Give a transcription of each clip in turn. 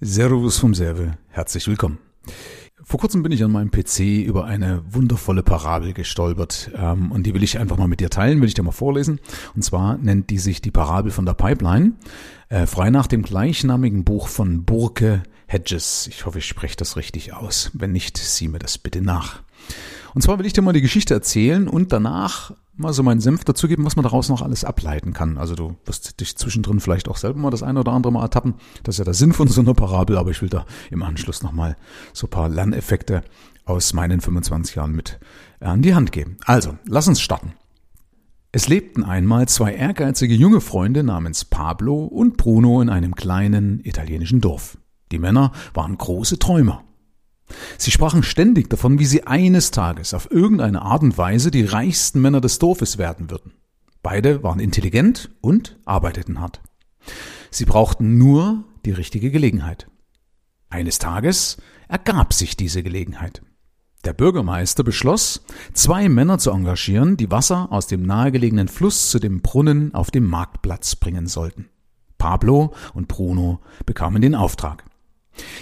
Servus vom Serve, herzlich willkommen. Vor kurzem bin ich an meinem PC über eine wundervolle Parabel gestolpert ähm, und die will ich einfach mal mit dir teilen, will ich dir mal vorlesen. Und zwar nennt die sich die Parabel von der Pipeline, äh, frei nach dem gleichnamigen Buch von Burke Hedges. Ich hoffe, ich spreche das richtig aus. Wenn nicht, sieh mir das bitte nach. Und zwar will ich dir mal die Geschichte erzählen und danach mal so meinen Senf dazugeben, was man daraus noch alles ableiten kann. Also du wirst dich zwischendrin vielleicht auch selber mal das eine oder andere Mal ertappen. Das ist ja der Sinn von so einer Parabel, aber ich will da im Anschluss nochmal so ein paar Lerneffekte aus meinen 25 Jahren mit an die Hand geben. Also, lass uns starten. Es lebten einmal zwei ehrgeizige junge Freunde namens Pablo und Bruno in einem kleinen italienischen Dorf. Die Männer waren große Träumer. Sie sprachen ständig davon, wie sie eines Tages auf irgendeine Art und Weise die reichsten Männer des Dorfes werden würden. Beide waren intelligent und arbeiteten hart. Sie brauchten nur die richtige Gelegenheit. Eines Tages ergab sich diese Gelegenheit. Der Bürgermeister beschloss, zwei Männer zu engagieren, die Wasser aus dem nahegelegenen Fluss zu dem Brunnen auf dem Marktplatz bringen sollten. Pablo und Bruno bekamen den Auftrag.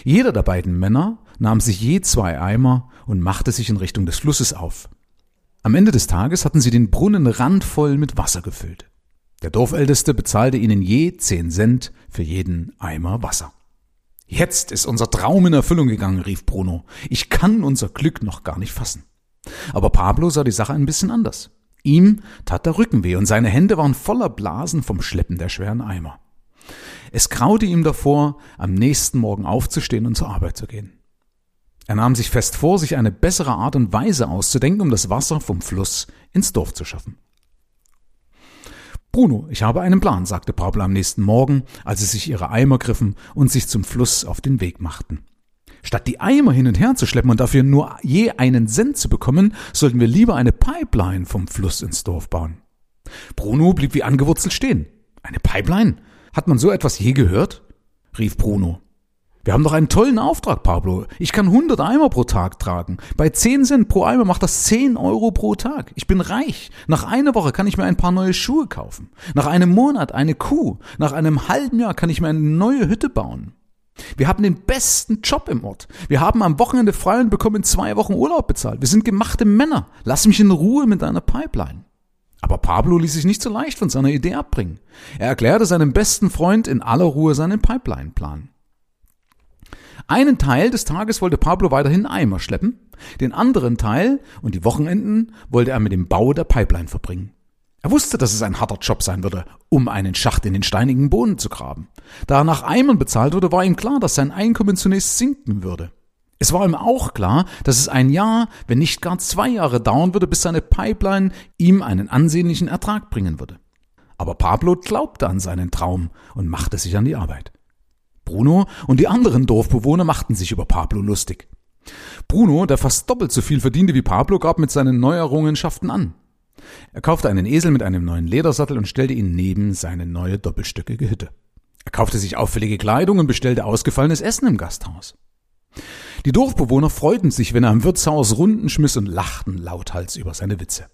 Jeder der beiden Männer nahm sich je zwei Eimer und machte sich in Richtung des Flusses auf. Am Ende des Tages hatten sie den Brunnen randvoll mit Wasser gefüllt. Der Dorfälteste bezahlte ihnen je zehn Cent für jeden Eimer Wasser. Jetzt ist unser Traum in Erfüllung gegangen, rief Bruno. Ich kann unser Glück noch gar nicht fassen. Aber Pablo sah die Sache ein bisschen anders. Ihm tat der Rücken weh und seine Hände waren voller Blasen vom Schleppen der schweren Eimer. Es graute ihm davor, am nächsten Morgen aufzustehen und zur Arbeit zu gehen. Er nahm sich fest vor, sich eine bessere Art und Weise auszudenken, um das Wasser vom Fluss ins Dorf zu schaffen. Bruno, ich habe einen Plan, sagte Pablo am nächsten Morgen, als sie sich ihre Eimer griffen und sich zum Fluss auf den Weg machten. Statt die Eimer hin und her zu schleppen und dafür nur je einen Cent zu bekommen, sollten wir lieber eine Pipeline vom Fluss ins Dorf bauen. Bruno blieb wie angewurzelt stehen. Eine Pipeline? Hat man so etwas je gehört? rief Bruno. Wir haben doch einen tollen Auftrag, Pablo. Ich kann 100 Eimer pro Tag tragen. Bei 10 Cent pro Eimer macht das 10 Euro pro Tag. Ich bin reich. Nach einer Woche kann ich mir ein paar neue Schuhe kaufen. Nach einem Monat eine Kuh. Nach einem halben Jahr kann ich mir eine neue Hütte bauen. Wir haben den besten Job im Ort. Wir haben am Wochenende frei und bekommen zwei Wochen Urlaub bezahlt. Wir sind gemachte Männer. Lass mich in Ruhe mit deiner Pipeline. Aber Pablo ließ sich nicht so leicht von seiner Idee abbringen. Er erklärte seinem besten Freund in aller Ruhe seinen Pipeline-Plan. Einen Teil des Tages wollte Pablo weiterhin Eimer schleppen, den anderen Teil und die Wochenenden wollte er mit dem Bau der Pipeline verbringen. Er wusste, dass es ein harter Job sein würde, um einen Schacht in den steinigen Boden zu graben. Da er nach Eimern bezahlt wurde, war ihm klar, dass sein Einkommen zunächst sinken würde. Es war ihm auch klar, dass es ein Jahr, wenn nicht gar zwei Jahre dauern würde, bis seine Pipeline ihm einen ansehnlichen Ertrag bringen würde. Aber Pablo glaubte an seinen Traum und machte sich an die Arbeit. Bruno und die anderen Dorfbewohner machten sich über Pablo lustig. Bruno, der fast doppelt so viel verdiente wie Pablo, gab mit seinen Neuerrungenschaften an. Er kaufte einen Esel mit einem neuen Ledersattel und stellte ihn neben seine neue doppelstöckige Hütte. Er kaufte sich auffällige Kleidung und bestellte ausgefallenes Essen im Gasthaus. Die Dorfbewohner freuten sich, wenn er im Wirtshaus Runden schmiss und lachten lauthals über seine Witze.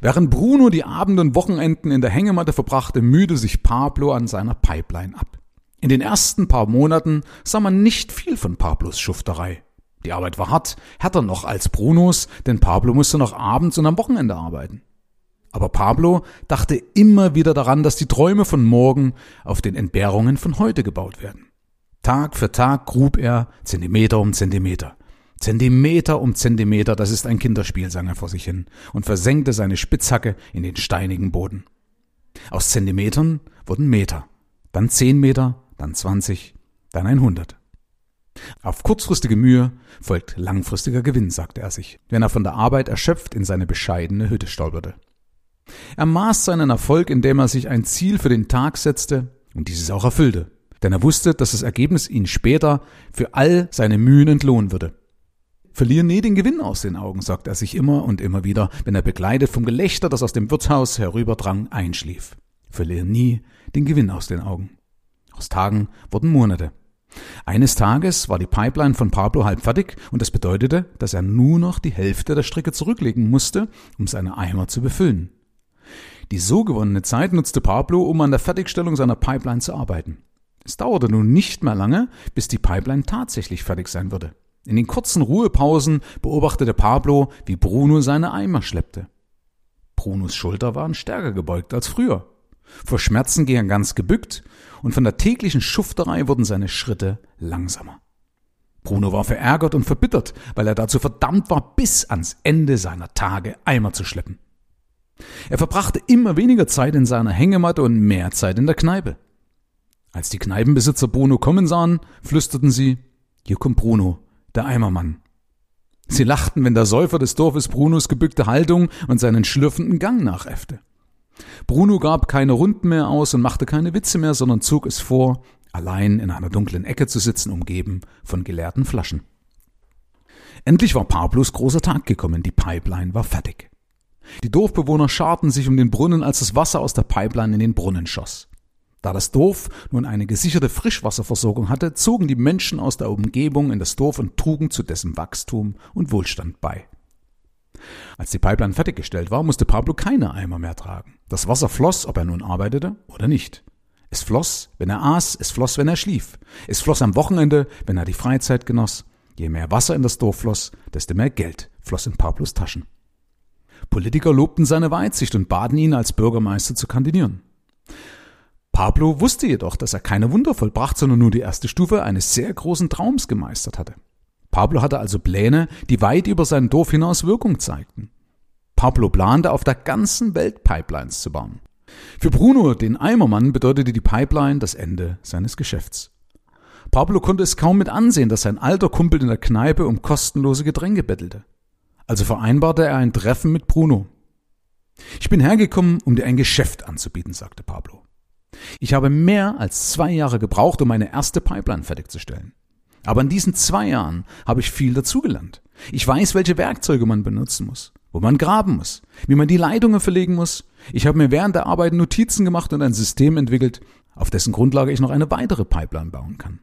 Während Bruno die Abende und Wochenenden in der Hängematte verbrachte, mühte sich Pablo an seiner Pipeline ab. In den ersten paar Monaten sah man nicht viel von Pablos Schufterei. Die Arbeit war hart, härter noch als Brunos, denn Pablo musste noch abends und am Wochenende arbeiten. Aber Pablo dachte immer wieder daran, dass die Träume von morgen auf den Entbehrungen von heute gebaut werden. Tag für Tag grub er Zentimeter um Zentimeter. Zentimeter um Zentimeter, das ist ein Kinderspiel, sang er vor sich hin und versenkte seine Spitzhacke in den steinigen Boden. Aus Zentimetern wurden Meter, dann zehn Meter, dann 20, dann 100. Auf kurzfristige Mühe folgt langfristiger Gewinn, sagte er sich, wenn er von der Arbeit erschöpft in seine bescheidene Hütte stolperte. Er maß seinen Erfolg, indem er sich ein Ziel für den Tag setzte und dieses auch erfüllte denn er wusste, dass das Ergebnis ihn später für all seine Mühen entlohnen würde. Verlier nie den Gewinn aus den Augen, sagte er sich immer und immer wieder, wenn er begleitet vom Gelächter, das aus dem Wirtshaus herüberdrang, einschlief. Verlier nie den Gewinn aus den Augen. Aus Tagen wurden Monate. Eines Tages war die Pipeline von Pablo halb fertig und das bedeutete, dass er nur noch die Hälfte der Strecke zurücklegen musste, um seine Eimer zu befüllen. Die so gewonnene Zeit nutzte Pablo, um an der Fertigstellung seiner Pipeline zu arbeiten. Es dauerte nun nicht mehr lange, bis die Pipeline tatsächlich fertig sein würde. In den kurzen Ruhepausen beobachtete Pablo, wie Bruno seine Eimer schleppte. Brunos Schulter waren stärker gebeugt als früher. Vor Schmerzen ging er ganz gebückt und von der täglichen Schufterei wurden seine Schritte langsamer. Bruno war verärgert und verbittert, weil er dazu verdammt war, bis ans Ende seiner Tage Eimer zu schleppen. Er verbrachte immer weniger Zeit in seiner Hängematte und mehr Zeit in der Kneipe. Als die Kneipenbesitzer Bruno kommen sahen, flüsterten sie, hier kommt Bruno, der Eimermann. Sie lachten, wenn der Säufer des Dorfes Brunos gebückte Haltung und seinen schlürfenden Gang nachäffte. Bruno gab keine Runden mehr aus und machte keine Witze mehr, sondern zog es vor, allein in einer dunklen Ecke zu sitzen, umgeben von geleerten Flaschen. Endlich war Pablos großer Tag gekommen, die Pipeline war fertig. Die Dorfbewohner scharten sich um den Brunnen, als das Wasser aus der Pipeline in den Brunnen schoss. Da das Dorf nun eine gesicherte Frischwasserversorgung hatte, zogen die Menschen aus der Umgebung in das Dorf und trugen zu dessen Wachstum und Wohlstand bei. Als die Pipeline fertiggestellt war, musste Pablo keine Eimer mehr tragen. Das Wasser floss, ob er nun arbeitete oder nicht. Es floss, wenn er aß, es floss, wenn er schlief. Es floss am Wochenende, wenn er die Freizeit genoss. Je mehr Wasser in das Dorf floss, desto mehr Geld floss in Pablos Taschen. Politiker lobten seine Weitsicht und baten ihn, als Bürgermeister zu kandidieren. Pablo wusste jedoch, dass er keine Wunder vollbracht, sondern nur die erste Stufe eines sehr großen Traums gemeistert hatte. Pablo hatte also Pläne, die weit über sein Dorf hinaus Wirkung zeigten. Pablo plante, auf der ganzen Welt Pipelines zu bauen. Für Bruno, den Eimermann, bedeutete die Pipeline das Ende seines Geschäfts. Pablo konnte es kaum mit ansehen, dass sein alter Kumpel in der Kneipe um kostenlose Getränke bettelte. Also vereinbarte er ein Treffen mit Bruno. Ich bin hergekommen, um dir ein Geschäft anzubieten, sagte Pablo. Ich habe mehr als zwei Jahre gebraucht, um meine erste Pipeline fertigzustellen. Aber in diesen zwei Jahren habe ich viel dazugelernt. Ich weiß, welche Werkzeuge man benutzen muss, wo man graben muss, wie man die Leitungen verlegen muss. Ich habe mir während der Arbeit Notizen gemacht und ein System entwickelt, auf dessen Grundlage ich noch eine weitere Pipeline bauen kann.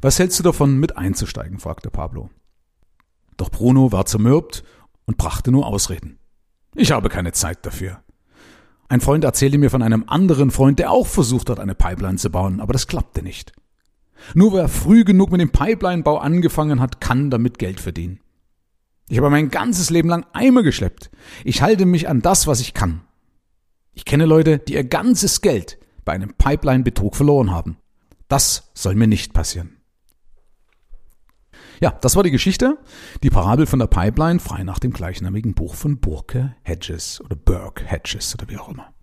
Was hältst du davon, mit einzusteigen? fragte Pablo. Doch Bruno war zermürbt und brachte nur Ausreden. Ich habe keine Zeit dafür. Ein Freund erzählte mir von einem anderen Freund, der auch versucht hat, eine Pipeline zu bauen, aber das klappte nicht. Nur wer früh genug mit dem Pipeline-Bau angefangen hat, kann damit Geld verdienen. Ich habe mein ganzes Leben lang Eimer geschleppt. Ich halte mich an das, was ich kann. Ich kenne Leute, die ihr ganzes Geld bei einem Pipeline-Betrug verloren haben. Das soll mir nicht passieren. Ja, das war die Geschichte, die Parabel von der Pipeline, frei nach dem gleichnamigen Buch von Burke Hedges oder Burke Hedges oder wie auch immer.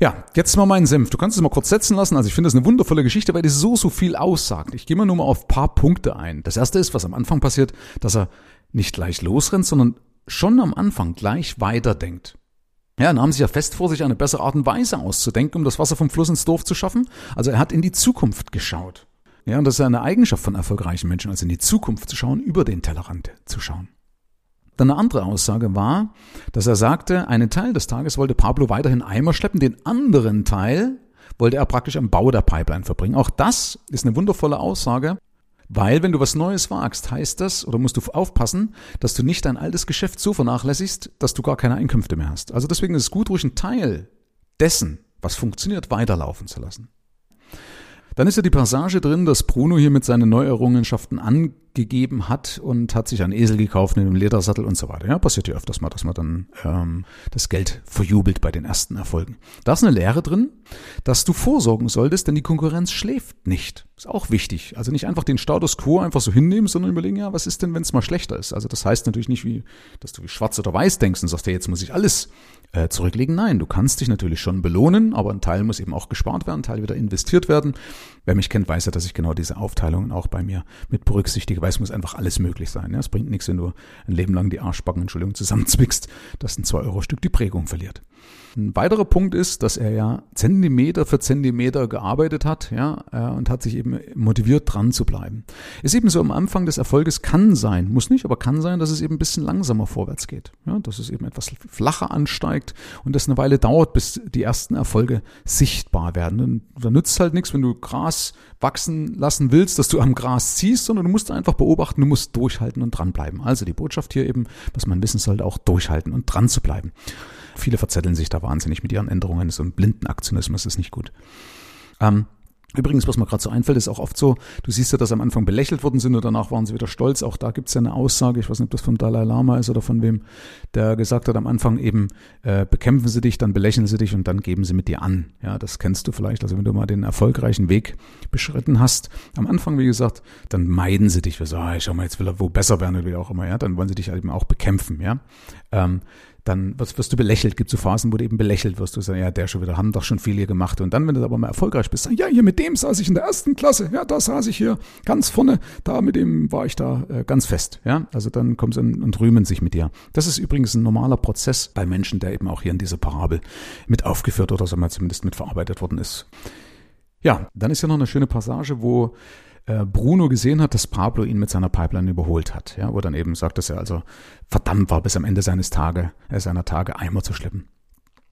Ja, jetzt mal meinen Senf. Du kannst es mal kurz setzen lassen. Also ich finde es eine wundervolle Geschichte, weil die so, so viel aussagt. Ich gehe mal nur mal auf paar Punkte ein. Das erste ist, was am Anfang passiert, dass er nicht gleich losrennt, sondern schon am Anfang gleich weiterdenkt. Ja, er nahm sich ja fest vor, sich eine bessere Art und Weise auszudenken, um das Wasser vom Fluss ins Dorf zu schaffen. Also er hat in die Zukunft geschaut. Ja, und das ist eine Eigenschaft von erfolgreichen Menschen, also in die Zukunft zu schauen, über den Tellerrand zu schauen. Dann eine andere Aussage war, dass er sagte, einen Teil des Tages wollte Pablo weiterhin Eimer schleppen, den anderen Teil wollte er praktisch am Bau der Pipeline verbringen. Auch das ist eine wundervolle Aussage, weil wenn du was Neues wagst, heißt das, oder musst du aufpassen, dass du nicht dein altes Geschäft so vernachlässigst, dass du gar keine Einkünfte mehr hast. Also deswegen ist es gut, ruhig einen Teil dessen, was funktioniert, weiterlaufen zu lassen. Dann ist ja die Passage drin, dass Bruno hier mit seinen Neuerrungenschaften angegeben hat und hat sich einen Esel gekauft mit einem Ledersattel und so weiter. Ja, passiert ja öfters mal, dass man dann ähm, das Geld verjubelt bei den ersten Erfolgen. Da ist eine Lehre drin, dass du vorsorgen solltest, denn die Konkurrenz schläft nicht. Ist auch wichtig. Also nicht einfach den Status quo einfach so hinnehmen, sondern überlegen, ja, was ist denn, wenn es mal schlechter ist? Also das heißt natürlich nicht, wie, dass du wie schwarz oder weiß denkst und sagst, ja, jetzt muss ich alles äh, zurücklegen. Nein, du kannst dich natürlich schon belohnen, aber ein Teil muss eben auch gespart werden, ein Teil wieder investiert werden. Wer mich kennt, weiß ja, dass ich genau diese Aufteilungen auch bei mir mit berücksichtige, es muss einfach alles möglich sein. Ja? Es bringt nichts, wenn du ein Leben lang die Arschbacken, Entschuldigung, zusammenzwickst, dass ein 2-Euro-Stück die Prägung verliert. Ein weiterer Punkt ist, dass er ja Zentimeter für Zentimeter gearbeitet hat, ja, äh, und hat sich eben motiviert, dran zu bleiben. Ist eben so am Anfang des Erfolges kann sein, muss nicht, aber kann sein, dass es eben ein bisschen langsamer vorwärts geht. Ja, dass es eben etwas flacher ansteigt und das eine Weile dauert, bis die ersten Erfolge sichtbar werden. Und da nützt halt nichts, wenn du Gras wachsen lassen willst, dass du am Gras ziehst, sondern du musst einfach beobachten, du musst durchhalten und dranbleiben. Also die Botschaft hier eben, was man wissen sollte, auch durchhalten und dran zu bleiben. Viele verzetteln sich da wahnsinnig mit ihren Änderungen. So ein blinden Aktionismus ist nicht gut. Ähm, Übrigens, was mir gerade so einfällt, ist auch oft so, du siehst ja, dass am Anfang belächelt worden sind und danach waren sie wieder stolz. Auch da gibt es ja eine Aussage, ich weiß nicht, ob das vom Dalai Lama ist oder von wem, der gesagt hat am Anfang eben, äh, bekämpfen sie dich, dann belächeln sie dich und dann geben sie mit dir an. Ja, das kennst du vielleicht. Also wenn du mal den erfolgreichen Weg beschritten hast, am Anfang, wie gesagt, dann meiden sie dich. Wir sagen, ah, schau mal, jetzt will er wo besser werden oder wie auch immer. Ja, dann wollen sie dich halt eben auch bekämpfen. Ja, ähm, dann wirst, wirst du belächelt. Gibt so Phasen, wo du eben belächelt wirst. Du sagst, ja, der schon wieder, haben doch schon viel hier gemacht. Und dann, wenn du aber mal erfolgreich bist, ja, hier mit dem saß ich in der ersten Klasse. Ja, da saß ich hier ganz vorne. Da mit dem war ich da äh, ganz fest. Ja, also dann kommen sie und rühmen sich mit dir. Das ist übrigens ein normaler Prozess bei Menschen, der eben auch hier in dieser Parabel mit aufgeführt oder so mal zumindest mit verarbeitet worden ist. Ja, dann ist ja noch eine schöne Passage, wo äh, Bruno gesehen hat, dass Pablo ihn mit seiner Pipeline überholt hat, ja, wo dann eben sagt, dass er also verdammt war, bis am Ende seines Tage, äh, seiner Tage Eimer zu schleppen.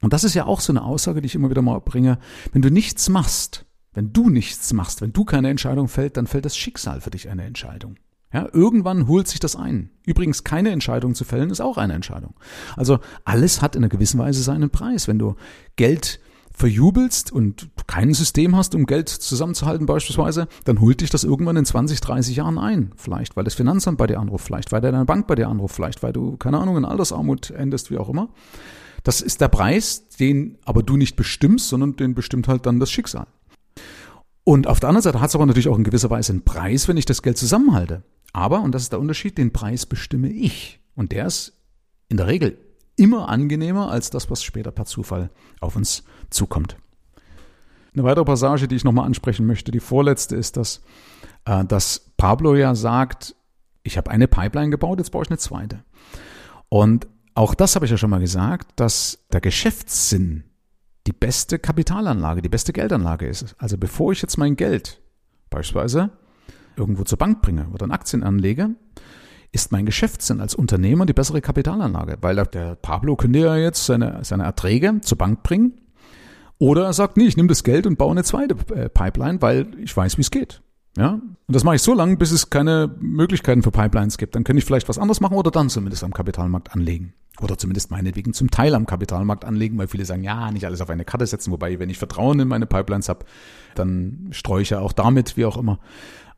Und das ist ja auch so eine Aussage, die ich immer wieder mal bringe. Wenn du nichts machst, wenn du nichts machst, wenn du keine Entscheidung fällt, dann fällt das Schicksal für dich eine Entscheidung. Ja, irgendwann holt sich das ein. Übrigens, keine Entscheidung zu fällen ist auch eine Entscheidung. Also alles hat in einer gewissen Weise seinen Preis. Wenn du Geld verjubelst und kein System hast, um Geld zusammenzuhalten beispielsweise, dann holt dich das irgendwann in 20, 30 Jahren ein. Vielleicht, weil das Finanzamt bei dir anruft, vielleicht, weil deine Bank bei dir anruft, vielleicht, weil du, keine Ahnung, in Altersarmut endest, wie auch immer. Das ist der Preis, den aber du nicht bestimmst, sondern den bestimmt halt dann das Schicksal. Und auf der anderen Seite hat es aber natürlich auch in gewisser Weise einen Preis, wenn ich das Geld zusammenhalte. Aber, und das ist der Unterschied, den Preis bestimme ich. Und der ist in der Regel immer angenehmer als das, was später per Zufall auf uns zukommt. Eine weitere Passage, die ich nochmal ansprechen möchte, die vorletzte ist, dass, äh, dass Pablo ja sagt, ich habe eine Pipeline gebaut, jetzt baue ich eine zweite. Und auch das habe ich ja schon mal gesagt, dass der Geschäftssinn die beste Kapitalanlage, die beste Geldanlage ist. Also bevor ich jetzt mein Geld beispielsweise irgendwo zur Bank bringe oder in Aktien anlege, ist mein Geschäftssinn als Unternehmer die bessere Kapitalanlage, weil der Pablo könnte ja jetzt seine, seine Erträge zur Bank bringen oder er sagt, nee, ich nehme das Geld und baue eine zweite äh, Pipeline, weil ich weiß, wie es geht. Ja, und das mache ich so lange, bis es keine Möglichkeiten für Pipelines gibt. Dann könnte ich vielleicht was anderes machen oder dann zumindest am Kapitalmarkt anlegen. Oder zumindest meinetwegen zum Teil am Kapitalmarkt anlegen, weil viele sagen, ja, nicht alles auf eine Karte setzen. Wobei, wenn ich Vertrauen in meine Pipelines habe, dann streue ich ja auch damit, wie auch immer.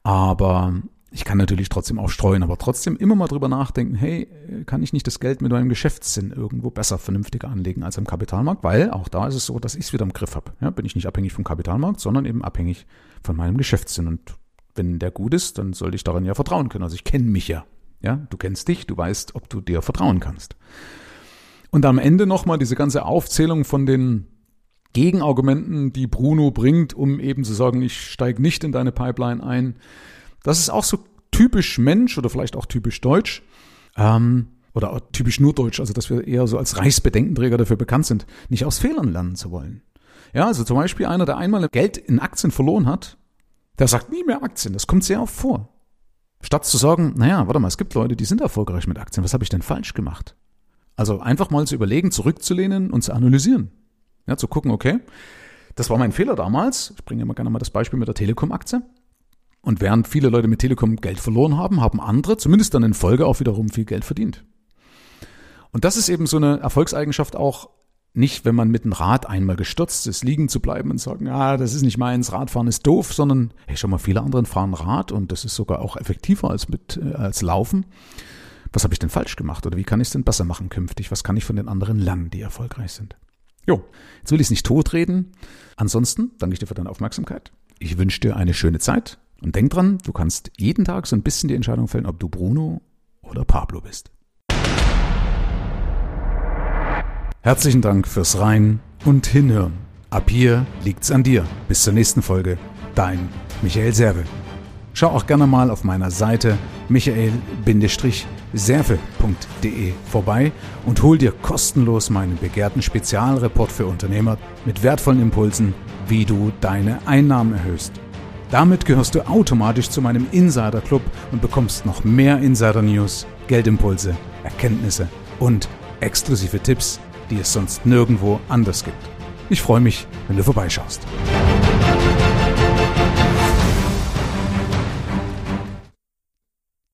Aber ich kann natürlich trotzdem auch streuen, aber trotzdem immer mal drüber nachdenken, hey, kann ich nicht das Geld mit meinem Geschäftssinn irgendwo besser, vernünftiger anlegen als am Kapitalmarkt? Weil auch da ist es so, dass ich es wieder im Griff habe. Ja, bin ich nicht abhängig vom Kapitalmarkt, sondern eben abhängig von meinem Geschäftssinn. Und wenn der gut ist, dann sollte ich daran ja vertrauen können. Also ich kenne mich ja. Ja, du kennst dich, du weißt, ob du dir vertrauen kannst. Und am Ende nochmal diese ganze Aufzählung von den Gegenargumenten, die Bruno bringt, um eben zu sagen, ich steige nicht in deine Pipeline ein das ist auch so typisch Mensch oder vielleicht auch typisch Deutsch. Ähm, oder typisch nur Deutsch, also dass wir eher so als Reichsbedenkenträger dafür bekannt sind, nicht aus Fehlern lernen zu wollen. Ja, also zum Beispiel einer, der einmal Geld in Aktien verloren hat, der sagt nie mehr Aktien. Das kommt sehr oft vor. Statt zu sagen, naja, warte mal, es gibt Leute, die sind erfolgreich mit Aktien. Was habe ich denn falsch gemacht? Also einfach mal zu überlegen, zurückzulehnen und zu analysieren. Ja, zu gucken, okay, das war mein Fehler damals. Ich bringe immer gerne mal das Beispiel mit der Telekom-Aktie. Und während viele Leute mit Telekom Geld verloren haben, haben andere, zumindest dann in Folge, auch wiederum viel Geld verdient. Und das ist eben so eine Erfolgseigenschaft auch nicht, wenn man mit dem Rad einmal gestürzt ist, liegen zu bleiben und sagen, ah, das ist nicht meins, Radfahren ist doof, sondern, hey, schon mal viele andere fahren Rad und das ist sogar auch effektiver als mit, äh, als Laufen. Was habe ich denn falsch gemacht oder wie kann ich es denn besser machen künftig? Was kann ich von den anderen lernen, die erfolgreich sind? Jo, jetzt will ich es nicht totreden. Ansonsten danke ich dir für deine Aufmerksamkeit. Ich wünsche dir eine schöne Zeit und denk dran, du kannst jeden Tag so ein bisschen die Entscheidung fällen, ob du Bruno oder Pablo bist. Herzlichen Dank fürs Rein und Hinhören. Ab hier liegt's an dir. Bis zur nächsten Folge. Dein Michael Serve. Schau auch gerne mal auf meiner Seite michael-serve.de vorbei und hol dir kostenlos meinen begehrten Spezialreport für Unternehmer mit wertvollen Impulsen, wie du deine Einnahmen erhöhst. Damit gehörst du automatisch zu meinem Insider Club und bekommst noch mehr Insider News, Geldimpulse, Erkenntnisse und exklusive Tipps, die es sonst nirgendwo anders gibt. Ich freue mich, wenn du vorbeischaust.